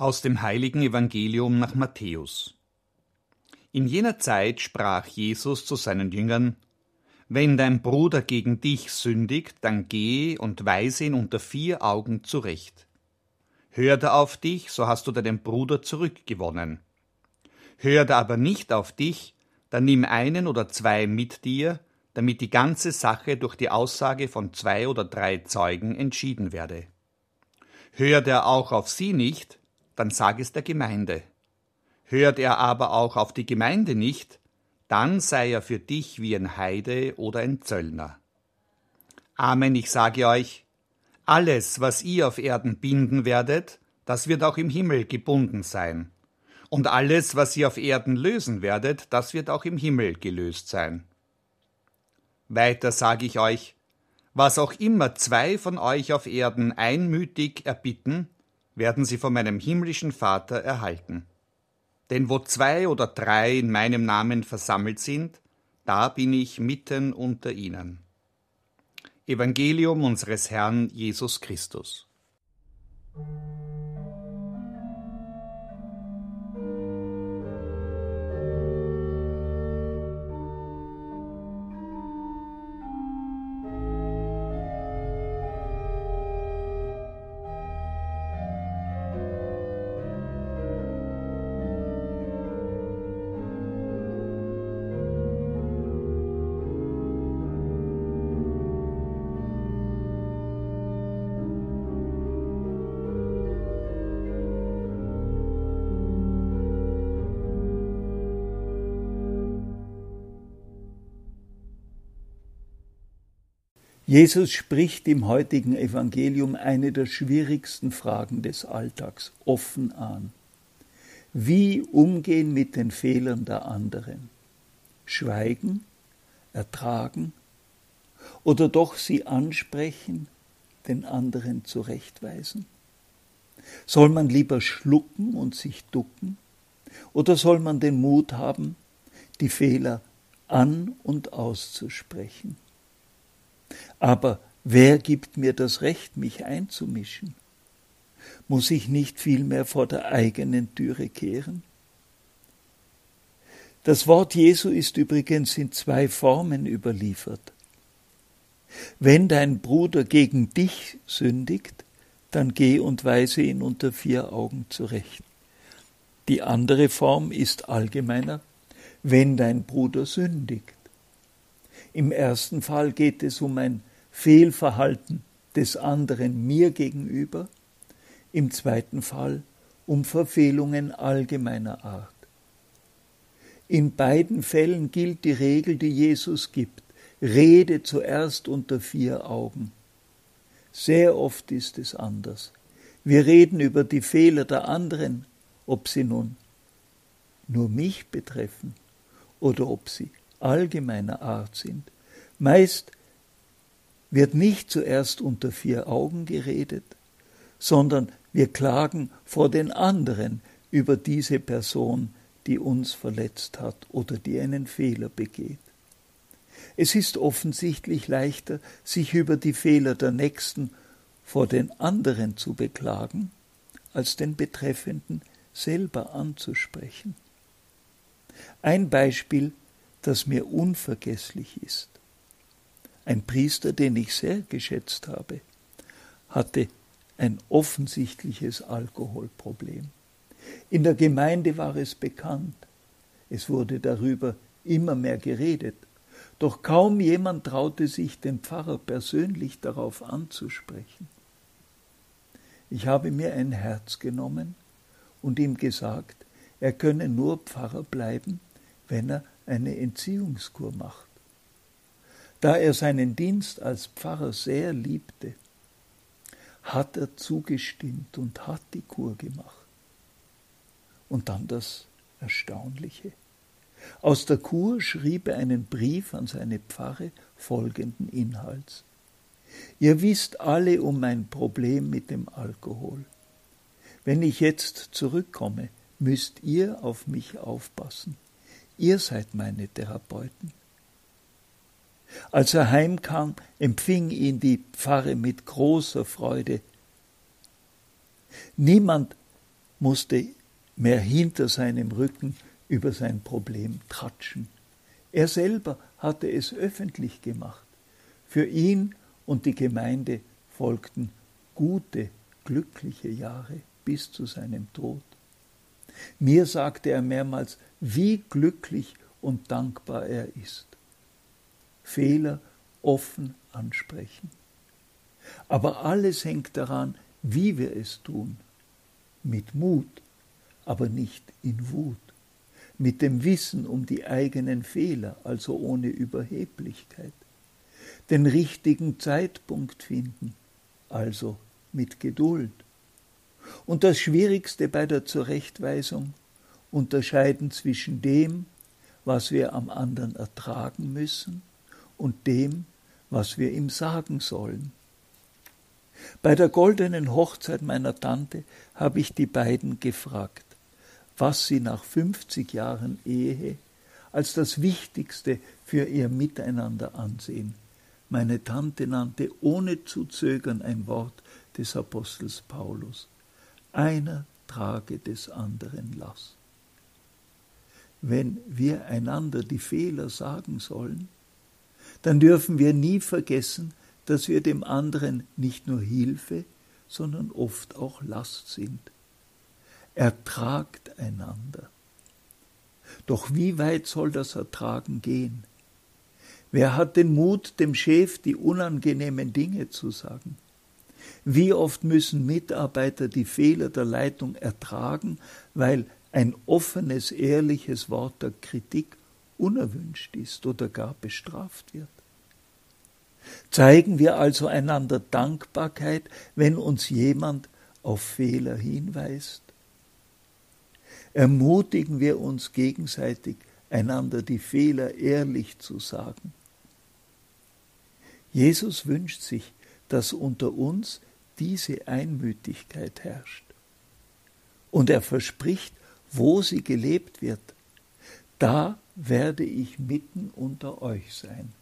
Aus dem heiligen Evangelium nach Matthäus. In jener Zeit sprach Jesus zu seinen Jüngern Wenn dein Bruder gegen dich sündigt, dann geh und weise ihn unter vier Augen zurecht. Hört er auf dich, so hast du deinen Bruder zurückgewonnen. Hört er aber nicht auf dich, dann nimm einen oder zwei mit dir, damit die ganze Sache durch die Aussage von zwei oder drei Zeugen entschieden werde. Hört er auch auf sie nicht, dann sag es der Gemeinde. Hört er aber auch auf die Gemeinde nicht, dann sei er für dich wie ein Heide oder ein Zöllner. Amen, ich sage euch, alles, was ihr auf Erden binden werdet, das wird auch im Himmel gebunden sein. Und alles, was ihr auf Erden lösen werdet, das wird auch im Himmel gelöst sein. Weiter sage ich euch, was auch immer zwei von euch auf Erden einmütig erbitten, werden sie von meinem himmlischen Vater erhalten. Denn wo zwei oder drei in meinem Namen versammelt sind, da bin ich mitten unter ihnen. Evangelium unseres Herrn Jesus Christus. Jesus spricht im heutigen Evangelium eine der schwierigsten Fragen des Alltags offen an. Wie umgehen mit den Fehlern der anderen? Schweigen, ertragen oder doch sie ansprechen, den anderen zurechtweisen? Soll man lieber schlucken und sich ducken oder soll man den Mut haben, die Fehler an und auszusprechen? Aber wer gibt mir das Recht, mich einzumischen? Muss ich nicht vielmehr vor der eigenen Türe kehren? Das Wort Jesu ist übrigens in zwei Formen überliefert. Wenn dein Bruder gegen dich sündigt, dann geh und weise ihn unter vier Augen zurecht. Die andere Form ist allgemeiner, wenn dein Bruder sündigt. Im ersten Fall geht es um ein Fehlverhalten des anderen mir gegenüber, im zweiten Fall um Verfehlungen allgemeiner Art. In beiden Fällen gilt die Regel, die Jesus gibt. Rede zuerst unter vier Augen. Sehr oft ist es anders. Wir reden über die Fehler der anderen, ob sie nun nur mich betreffen oder ob sie allgemeiner Art sind. Meist wird nicht zuerst unter vier Augen geredet, sondern wir klagen vor den anderen über diese Person, die uns verletzt hat oder die einen Fehler begeht. Es ist offensichtlich leichter, sich über die Fehler der Nächsten vor den anderen zu beklagen, als den Betreffenden selber anzusprechen. Ein Beispiel, das mir unvergesslich ist. Ein Priester, den ich sehr geschätzt habe, hatte ein offensichtliches Alkoholproblem. In der Gemeinde war es bekannt. Es wurde darüber immer mehr geredet. Doch kaum jemand traute sich, den Pfarrer persönlich darauf anzusprechen. Ich habe mir ein Herz genommen und ihm gesagt, er könne nur Pfarrer bleiben, wenn er eine Entziehungskur macht. Da er seinen Dienst als Pfarrer sehr liebte, hat er zugestimmt und hat die Kur gemacht. Und dann das Erstaunliche. Aus der Kur schrieb er einen Brief an seine Pfarre folgenden Inhalts. Ihr wisst alle um mein Problem mit dem Alkohol. Wenn ich jetzt zurückkomme, müsst ihr auf mich aufpassen. Ihr seid meine Therapeuten. Als er heimkam, empfing ihn die Pfarre mit großer Freude. Niemand musste mehr hinter seinem Rücken über sein Problem tratschen. Er selber hatte es öffentlich gemacht. Für ihn und die Gemeinde folgten gute, glückliche Jahre bis zu seinem Tod. Mir sagte er mehrmals, wie glücklich und dankbar er ist. Fehler offen ansprechen. Aber alles hängt daran, wie wir es tun. Mit Mut, aber nicht in Wut. Mit dem Wissen um die eigenen Fehler, also ohne Überheblichkeit. Den richtigen Zeitpunkt finden, also mit Geduld. Und das Schwierigste bei der Zurechtweisung, unterscheiden zwischen dem, was wir am anderen ertragen müssen, und dem, was wir ihm sagen sollen. Bei der goldenen Hochzeit meiner Tante habe ich die beiden gefragt, was sie nach 50 Jahren Ehe als das Wichtigste für ihr Miteinander ansehen. Meine Tante nannte ohne zu zögern ein Wort des Apostels Paulus. Einer trage des anderen Last. Wenn wir einander die Fehler sagen sollen, dann dürfen wir nie vergessen, dass wir dem anderen nicht nur Hilfe, sondern oft auch Last sind. Ertragt einander. Doch wie weit soll das Ertragen gehen? Wer hat den Mut, dem Chef die unangenehmen Dinge zu sagen? Wie oft müssen Mitarbeiter die Fehler der Leitung ertragen, weil ein offenes, ehrliches Wort der Kritik unerwünscht ist oder gar bestraft wird? Zeigen wir also einander Dankbarkeit, wenn uns jemand auf Fehler hinweist? Ermutigen wir uns gegenseitig, einander die Fehler ehrlich zu sagen. Jesus wünscht sich, dass unter uns diese Einmütigkeit herrscht. Und er verspricht, wo sie gelebt wird, da werde ich mitten unter euch sein.